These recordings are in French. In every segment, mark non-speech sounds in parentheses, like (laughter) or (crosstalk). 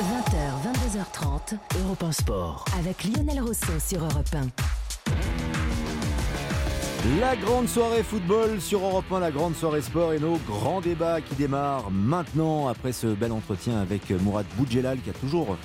20h, 22h30, Europe 1 Sport. avec Lionel Rousseau sur Europe 1. La grande soirée football sur Europe 1, la grande soirée sport et nos grands débats qui démarrent maintenant après ce bel entretien avec Mourad Boudjelal qui a toujours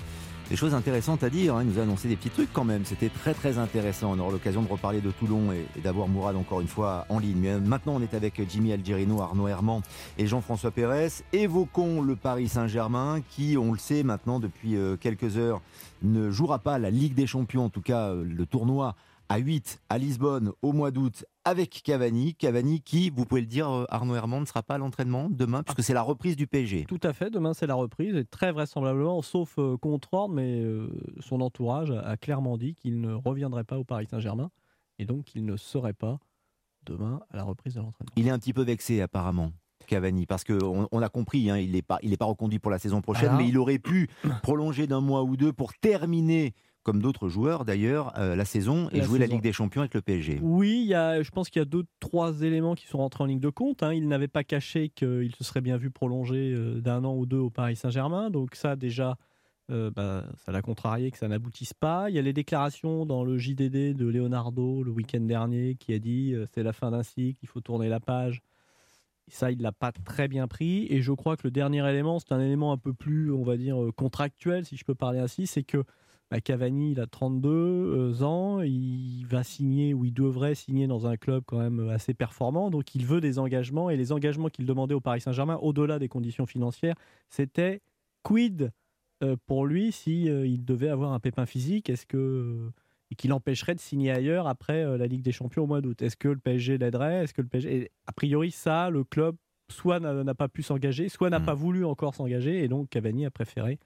des choses intéressantes à dire. hein. Il nous a annoncé des petits trucs quand même. C'était très très intéressant. On aura l'occasion de reparler de Toulon et, d'avoir Mourad encore une fois en ligne. Mais maintenant, on est avec Jimmy Algerino, Arnaud Herman et Jean-François Pérez. Évoquons le Paris Saint-Germain qui, on le sait maintenant depuis euh, quelques heures, ne jouera pas la Ligue des Champions, en tout cas euh, le tournoi à 8 à Lisbonne au mois d'août avec Cavani. Cavani qui, vous pouvez le dire, euh, Arnaud Herman ne sera pas à l'entraînement demain puisque c'est la reprise du PSG. Tout à fait, demain c'est la reprise, et très vraisemblablement, sauf euh, contre-ordre, mais euh, son entourage a, a clairement dit qu'il ne reviendrait pas au Paris Saint-Germain, et donc qu'il ne serait pas demain à la reprise de l'entraînement. Il est un petit peu vexé apparemment. Cavani, parce qu'on on a compris, hein, il n'est pas, il est pas reconduit pour la saison prochaine, Alors mais il aurait pu prolonger d'un mois ou deux pour terminer, comme d'autres joueurs d'ailleurs, euh, la saison et La jouer la. Ligue des Champions avec le PSG. Oui, il y a, je pense qu'il y a deux, trois éléments qui sont rentrés en ligne de compte. hein. Il n'avait pas caché qu'il se serait bien vu prolonger euh, d'un an ou deux au Paris Saint-Germain. Donc ça, déjà, euh, bah, ça l'a contrarié que ça n'aboutisse pas. Il y a les déclarations dans le JDD de Leonardo le week-end dernier qui a dit euh, c'est la fin d'un cycle, il faut tourner la page. Ça, il l'a pas très bien pris. Et je crois que le dernier élément, c'est un élément un peu plus, on va dire, contractuel, si je peux parler ainsi, c'est que bah, Cavani, il a 32 euh, ans, il va signer ou il devrait signer dans un club quand même assez performant, donc il veut des engagements et les engagements qu'il demandait au Paris Saint-Germain, au-delà des conditions financières, c'était quid euh, pour lui si euh, il devait avoir un pépin physique, est-ce que et qu'il empêcherait de signer ailleurs après la Ligue des Champions au mois d'août? Est-ce que le PSG l'aiderait? Est-ce que le PSG et a priori ça, le club soit n'a pas pu s'engager, soit n'a Mhm. pas voulu encore s'engager et donc Cavani a préféré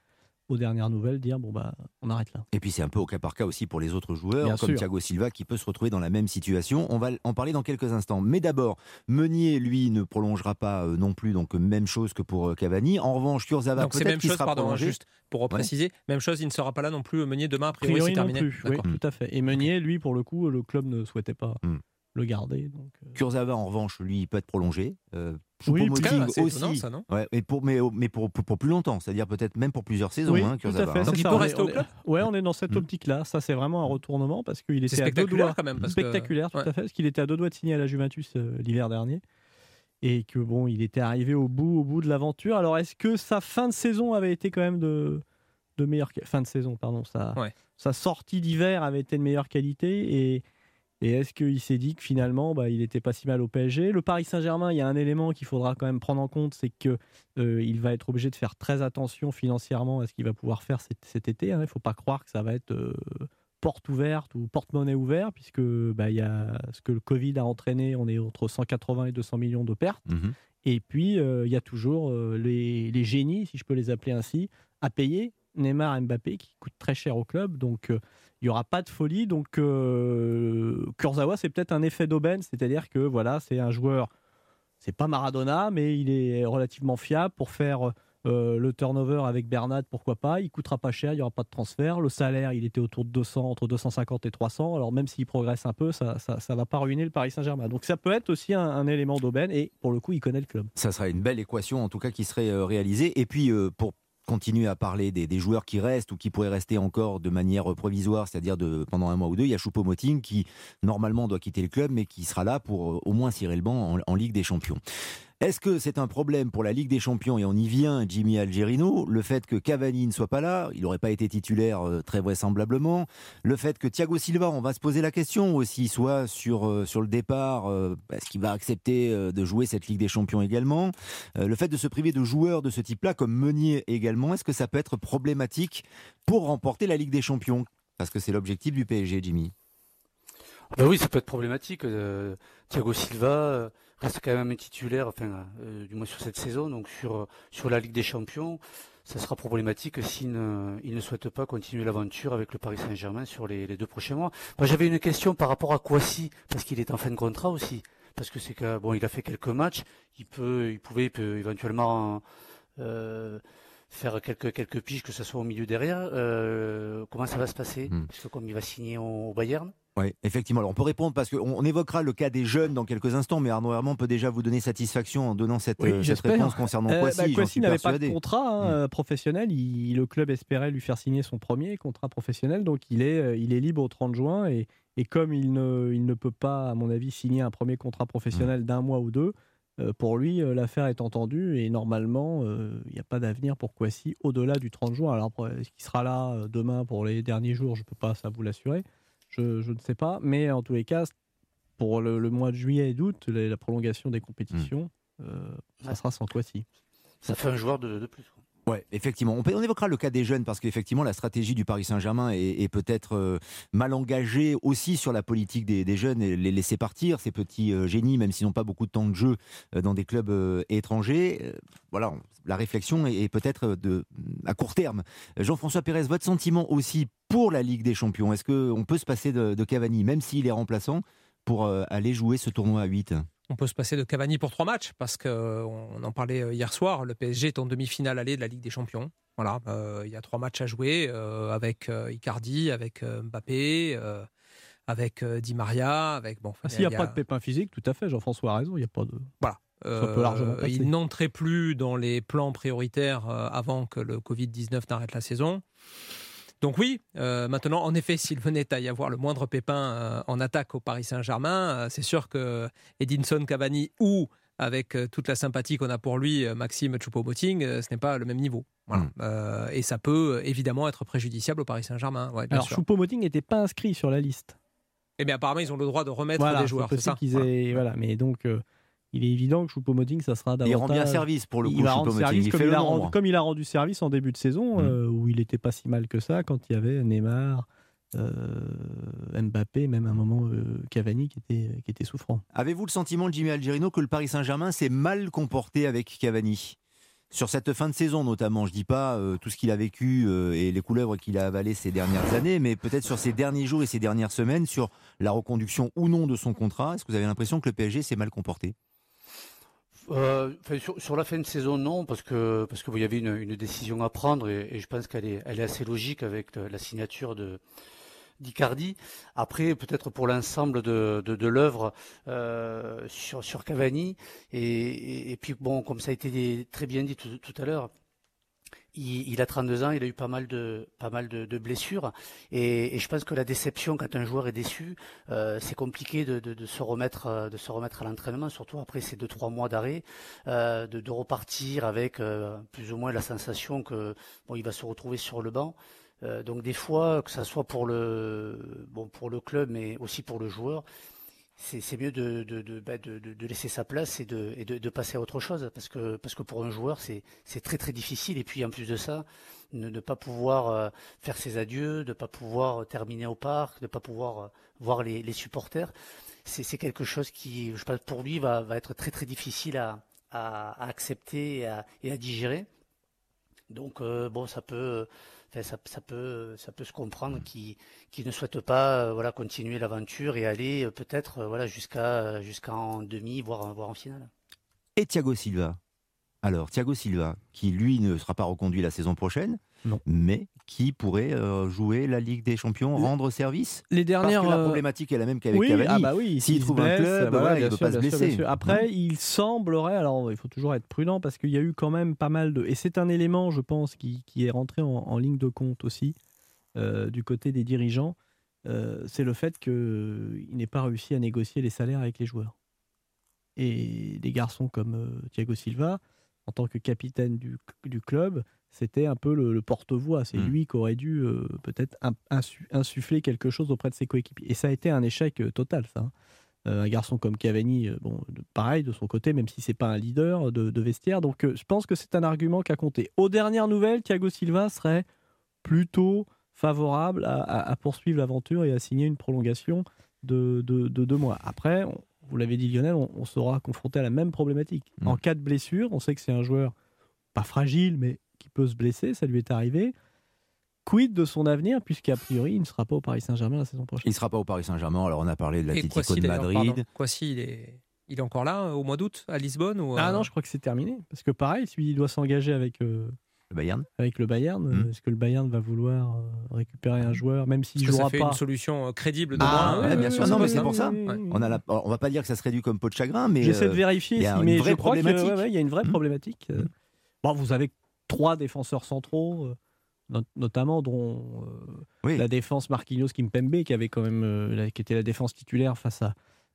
aux dernières nouvelles dire bon bah on arrête là. Et puis c'est un peu au cas par cas aussi pour les autres joueurs, Bien comme sûr. Thiago Silva, qui peut se retrouver dans la même situation. On va en parler dans quelques instants. Mais d'abord, Meunier, lui, ne prolongera pas euh, non plus, donc même chose que pour euh, Cavani. En revanche, Kurzawa, Donc c'est peut-être chose, sera pardon, prolongé. juste pour repréciser, même chose, il ne sera pas là non plus Meunier demain, a priori, priori c'est non terminé. plus. Oui, tout à fait. Et Meunier, lui, pour le coup, le club ne souhaitait pas Hmm. le garder. Donc, euh, Kurzawa, en revanche, lui, peut être prolongé. Euh, Oui, même, assez aussi. ça, non Ouais, et pour, mais, mais pour, pour, pour plus longtemps, c'est-à-dire peut-être même pour plusieurs saisons, oui, hein, tout à fait. hein. Donc c'est il ça, peut on est- rester au on est- club Ouais, on est dans cette (laughs) Hmm. optique-là. Ça, c'est vraiment un retournement parce qu'il C'est était à deux spectaculaire doigts. quand même. Parce (laughs) que- spectaculaire, tout ouais. à fait, parce qu'il était à deux doigts de signer à la Juventus euh, l'hiver dernier. Et que bon, il était arrivé au bout, au bout de l'aventure. Alors, est-ce que sa fin de saison avait été quand même de, de meilleure fin de saison, pardon, sa, Ouais. sa sortie d'hiver avait été de meilleure qualité et, et est-ce qu'il s'est dit que finalement, bah, il n'était pas si mal au PSG Le Paris Saint-Germain, il y a un élément qu'il faudra quand même prendre en compte, c'est que euh, il va être obligé de faire très attention financièrement à ce qu'il va pouvoir faire cet, cet été. hein. Il ne faut pas croire que ça va être euh, porte ouverte ou porte-monnaie ouverte, puisque bah, il y a ce que le Covid a entraîné, on est entre 180 et 200 millions de pertes. Mhm. Et puis, euh, il y a toujours les, les génies, si je peux les appeler ainsi, à payer. Neymar Mbappé qui coûtent très cher au club. Donc, euh, il n'y aura pas de folie. Donc, euh, Kurzawa, c'est peut-être un effet d'aubaine. C'est-à-dire que, voilà, c'est un joueur, c'est pas Maradona, mais il est relativement fiable pour faire euh, le turnover avec Bernat, pourquoi pas. Il coûtera pas cher, il n'y aura pas de transfert. Le salaire, il était autour de 200, entre 250 et 300. Alors, même s'il progresse un peu, ça ne va pas ruiner le Paris Saint-Germain. Donc, ça peut être aussi un, un élément d'aubaine. Et pour le coup, il connaît le club. Ça serait une belle équation, en tout cas, qui serait euh, réalisée. Et puis, euh, pour continuer à parler des, joueurs qui restent ou qui pourraient rester encore de manière provisoire, c'est-à-dire pendant un mois ou deux, il y a Choupo-Moting qui, normalement, doit quitter le club, mais qui sera là pour euh, au moins cirer le banc en Ligue des Champions. Est-ce que c'est un problème pour la Ligue des Champions Et on y vient, Jimmy Algerino, le fait que Cavani ne soit pas là, il n'aurait pas été titulaire euh, très vraisemblablement. Le fait que Thiago Silva, on va se poser la question aussi, soit sur, euh, le départ, euh, est-ce qu'il va accepter de jouer cette Ligue des Champions également Le fait de se priver de joueurs de ce type-là, comme Meunier également, est-ce que ça peut être problématique pour remporter la Ligue des Champions? Parce que c'est l'objectif du PSG, Jimmy. Ben oui, ça peut être problématique. Thiago Silva reste quand même un titulaire, enfin, euh, du moins sur cette saison, donc sur, sur la Ligue des Champions. Ça sera problématique s'il ne, il ne souhaite pas continuer l'aventure avec le Paris Saint-Germain sur les, les deux prochains mois. Moi, j'avais une question par rapport à Kouassi, parce qu'il est en fin de contrat aussi. Parce que c'est que, bon, il a fait quelques matchs, il peut, il pouvait, il peut éventuellement euh, faire quelques, quelques piges, que ce soit au milieu derrière. Euh, comment ça va se passer? Hmm. Parce que comme il va signer au, au Bayern, Oui, effectivement. Alors on peut répondre parce qu'on on évoquera le cas des jeunes dans quelques instants, mais Arnaud Herman peut déjà vous donner satisfaction en donnant cette, Oui, euh, cette réponse concernant Euh, bah, n'avait pas de contrat hein, Mm. professionnel. Il- le club espérait lui faire signer son premier contrat professionnel, donc il est, euh, il est libre au 30 juin. Et, et comme il ne, il ne peut pas, à mon avis, signer un premier contrat professionnel d'un mois ou deux, euh, pour lui, l'affaire est entendue et normalement, euh, il n'y a pas d'avenir pour Kwasi au-delà du 30 juin. Alors, est-ce qu'il sera là demain pour les derniers jours? Je ne peux pas ça vous l'assurer. Je, je ne sais pas. Mais en tous les cas, pour le, le mois de juillet et d'août, la, la prolongation des compétitions, euh, ça sera sans Kwasi. Ça fait un joueur de, de plus. Ouais, effectivement. On, évoquera le cas des jeunes parce qu'effectivement, la stratégie du Paris Saint-Germain est, peut-être euh, mal engagée aussi sur la politique des, jeunes et les laisser partir, ces petits euh, génies, même s'ils n'ont pas beaucoup de temps de jeu euh, dans des clubs étrangers. Voilà, la réflexion est, peut-être à court terme. Jean-François Pérez, votre sentiment aussi pour la Ligue des Champions? Est-ce qu'on peut se passer de, de Cavani, même s'il est remplaçant, pour aller jouer ce tournoi à 8 On peut se passer de Cavani pour trois matchs parce qu'on en parlait euh, hier soir. Le PSG est en demi-finale allée de la Ligue des Champions. Voilà, euh, il y a trois matchs à jouer euh, avec euh, Icardi, avec euh, Mbappé, euh, avec euh, Di Maria, avec bon. Ah, S'il n'y a, pas de pépin physique, tout à fait, Jean-François a raison, il n'y a pas de... Euh, peut passer. il n'entrait plus dans les plans prioritaires euh, avant que le Covid-19 n'arrête la saison. Donc oui, euh, maintenant, en effet, (laughs) s'il venait à y avoir le moindre pépin euh, en attaque au Paris Saint-Germain, euh, c'est sûr que Edinson Cavani ou avec euh, toute la sympathie qu'on a pour lui, euh, Maxime Choupo-Moting, euh, ce n'est pas le même niveau. Voilà. Mm. Euh, et ça peut évidemment être préjudiciable au Paris Saint-Germain. Ouais, Alors. Choupo-Moting n'était pas inscrit sur la liste. Eh bien, apparemment, ils ont le droit de remettre Voilà, des joueurs, c'est ça qu'ils Voilà. mais donc, euh, il est évident que Choupo-Moting, ça sera Il davantage... rend bien service pour le coup, il va rendre service Il comme il, a rendu, nombre. comme il a rendu service en début de saison, Mm. euh, où il n'était pas si mal que ça, quand il y avait Neymar, euh, Mbappé, même à un moment euh, Cavani qui était, qui était souffrant. Avez-vous le sentiment, Jimmy Algerino, que le Paris Saint-Germain s'est mal comporté avec Cavani? Sur cette fin de saison notamment, je dis pas euh, tout ce qu'il a vécu et les couleuvres qu'il a avalées ces dernières années, mais peut-être sur ces derniers jours et ces dernières semaines, sur la reconduction ou non de son contrat. Est-ce que vous avez l'impression que le PSG s'est mal comporté? Euh, sur, la fin de saison, non, parce que parce que il y une, décision à prendre et, je pense qu'elle est, assez logique avec le- la signature d'Icardi. Après, peut-être pour l'ensemble de, l'œuvre euh, sur, Cavani et, puis bon, comme ça a été très bien dit tout à l'heure. Il, a 32 ans, il a eu pas mal de, mal de, blessures et, je pense que la déception quand un joueur est déçu, euh, c'est compliqué de, de, de se remettre, euh, de se remettre à l'entraînement, surtout après ces deux trois mois d'arrêt, euh, de, repartir avec plus ou moins la sensation que il va se retrouver sur le banc. Donc des fois, que ça soit pour le bon pour le club, mais aussi pour le joueur, c'est mieux bah, de, laisser sa place et de, passer à autre chose parce que pour un joueur c'est très très difficile et puis en plus de ça ne, ne pas pouvoir euh, faire ses adieux, de pas pouvoir terminer au parc, de pas pouvoir euh, voir les, supporters, c'est quelque chose qui je pense pour lui va, être très très difficile à, accepter et à digérer. Donc euh, bon ça peut enfin, ça, ça peut ça peut se comprendre qu'il qu'il ne souhaite pas euh, voilà continuer l'aventure et aller euh, peut-être euh, voilà jusqu'à jusqu'en demi voire voire en finale. Et Thiago Silva? Alors, Thiago Silva, qui lui ne sera pas reconduit la saison prochaine, Non. mais qui pourrait euh, jouer la Ligue des Champions, rendre service Les Parce dernières. que la euh, problématique est la même qu'avec oui, Cavani. ah bah oui, S'il trouve un club, voilà, il bien peut sûr, pas se blesser. sûr. Après, il semblerait, alors il faut toujours être prudent parce qu'il y a eu quand même pas mal de. Et c'est un élément, je pense, qui, qui est rentré en, en ligne de compte aussi euh, du côté des dirigeants. euh, c'est le fait qu'il n'ait pas réussi à négocier les salaires avec les joueurs. Et des garçons comme Thiago Silva, en tant que capitaine du, du club, c'était un peu le, le porte-voix. C'est Mm. lui qui aurait dû euh, peut-être in- insu- insuffler quelque chose auprès de ses coéquipiers. Et ça a été un échec euh, total, ça. hein. Euh, un garçon comme Cavani, bon, pareil de son côté, même si c'est pas un leader de, de vestiaire. Donc, je pense que c'est un argument qui a compté. Aux dernières nouvelles, Thiago Silva serait plutôt favorable à, à- à poursuivre l'aventure et à signer une prolongation de, de- de deux mois. Après, on- vous l'avez dit Lionel, on, on sera confronté à la même problématique. Mm. En cas de blessure, on sait que c'est un joueur pas fragile, mais qui peut se blesser, ça lui est arrivé. Quid de son avenir, puisqu'a priori, il ne sera pas au Paris Saint-Germain la saison prochaine? Il ne sera pas au Paris Saint-Germain. Alors, on a parlé de l'Atlético de Madrid. pardon. Kwasi, il est, il est encore là euh, au mois d'août à Lisbonne ou, Ah euh, non, je crois que c'est terminé. Parce que pareil, s'il doit s'engager avec, euh, Le Bayern avec le Bayern. Mm. Est-ce que le Bayern va vouloir récupérer un joueur, même s'il Est-ce que ça jouera fait pas une solution crédible de Ah, ouais, bien sûr. Non, mais c'est pour ça. Ouais. on, a la- on va pas dire que ça se réduit comme peau de chagrin, mais J'essaie de vérifier, il y a si- une mais vraie que, problématique. ouais, ouais, il y a une vraie problématique. Euh, Bon, vous avez trois défenseurs centraux, euh, not- notamment dont euh, oui. la défense Marquinhos Kimpembe, qui avait quand même, euh, la- qui était la défense titulaire face à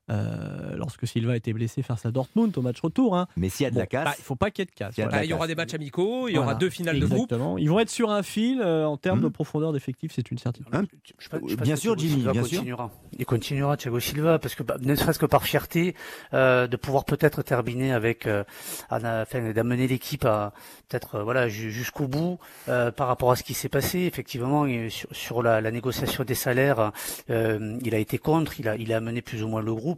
euh, lorsque Silva était blessé face à Dortmund au match retour. Hein. mais s'il y a de Bon, la casse, bah, il faut pas qu'il y ait de casse. Il y a de voilà. Bah, il y aura des matchs amicaux, il y aura deux finales de groupe. Ils vont être sur un fil euh, en termes de profondeur d'effectif, c'est une certitude. Hein Je pense- je pense Bien sûr, Jimmy, Silva bien sûr. continuera. Il continuera, Thiago Silva, parce que bah, ne serait-ce que par fierté euh, de pouvoir peut-être terminer avec, euh, enfin, d'amener l'équipe à peut-être euh, voilà ju- jusqu'au bout euh, par rapport à ce qui s'est passé. Effectivement, sur, sur la, la négociation des salaires, euh, il a été contre. Il a, il a amené plus ou moins le groupe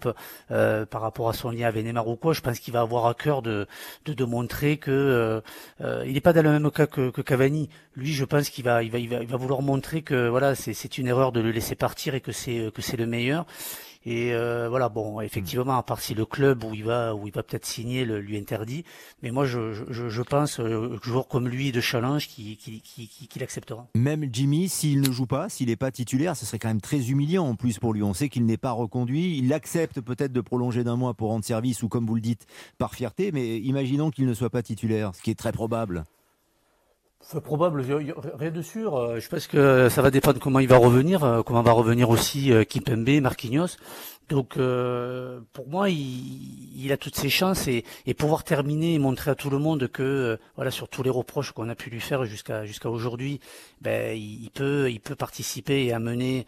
euh, par rapport à son lien avec Neymar ou quoi. Je pense qu'il va avoir à cœur de, de, montrer que euh, euh, il n'est pas dans le même cas que, que Cavani. Lui, je pense qu'il va, il va, il va, il va vouloir montrer que voilà, c'est, c'est une erreur de le laisser partir et que c'est, que c'est le meilleur. Et euh, voilà, bon, effectivement, à part si le club où il va, où il va peut-être signer le, lui interdit, mais moi, je, pense, euh, joueur comme lui de challenge, qui, qui, même Jimmy, s'il ne joue pas, s'il n'est pas titulaire, ce serait quand même très humiliant en plus pour lui. On sait qu'il n'est pas reconduit. Il accepte peut-être de prolonger d'un mois pour rendre service ou, comme vous le dites, par fierté. Mais imaginons qu'il ne soit pas titulaire, ce qui est très probable. C'est probable, rien de sûr. Euh, Je pense que ça va dépendre comment il va revenir, euh, comment va revenir aussi euh, Kimpembe, Marquinhos. Donc pour moi, il, a toutes ses chances et, pouvoir terminer et montrer à tout le monde que voilà sur tous les reproches qu'on a pu lui faire jusqu'à jusqu'à aujourd'hui, ben il, peut il peut participer et amener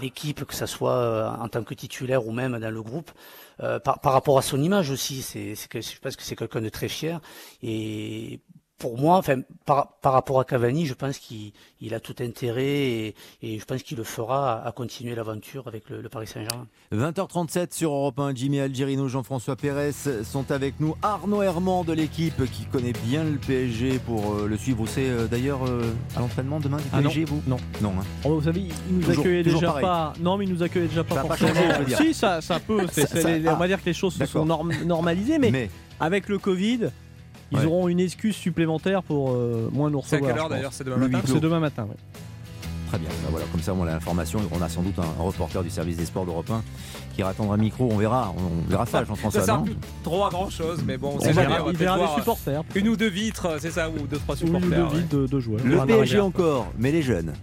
l'équipe que ça soit en tant que titulaire ou même dans le groupe. Par, par rapport à son image aussi, c'est que je pense que c'est quelqu'un de très fier et pour moi, enfin, par, par rapport à Cavani, je pense qu'il il a tout intérêt et, et je pense qu'il le fera à, à continuer l'aventure avec le, le Paris Saint-Germain. 20h37 sur Europe 1, Jimmy Algerino, Jean-François Pérez sont avec nous. Arnaud Herman de l'équipe qui connaît bien le PSG pour euh, le suivre. Vous savez euh, d'ailleurs euh, à l'entraînement demain du Ah non, PSG, vous? Non. Non, hein. Oh, vous savez, il nous Toujours- accueillait toujours déjà pareil. pas. Non, mais il nous accueillait déjà pas Ça a pas forcément. changé. Si, ça, ça peut. ça- les- ah. on va dire que les choses se sont norm- normalisées, mais, mais avec le Covid, ils Ouais. auront une excuse supplémentaire pour euh, moins nous C'est à recevoir. quelle heure d'ailleurs C'est demain matin. C'est demain matin. Très bien, Bah voilà, comme ça on a l'information. On a sans doute un, un reporter du service des sports d'Europe 1 qui ira attendre un micro. On verra, on, on verra ça, Ça Jean-François. sert non plus trop à grand chose, mais bon, on On sait jamais. verra- On va il verra les voir supporters. une ou deux vitres, c'est ça, ou deux trois Ou une ou supporters. deux ouais. de, de joueurs. Le PSG encore, mais les jeunes.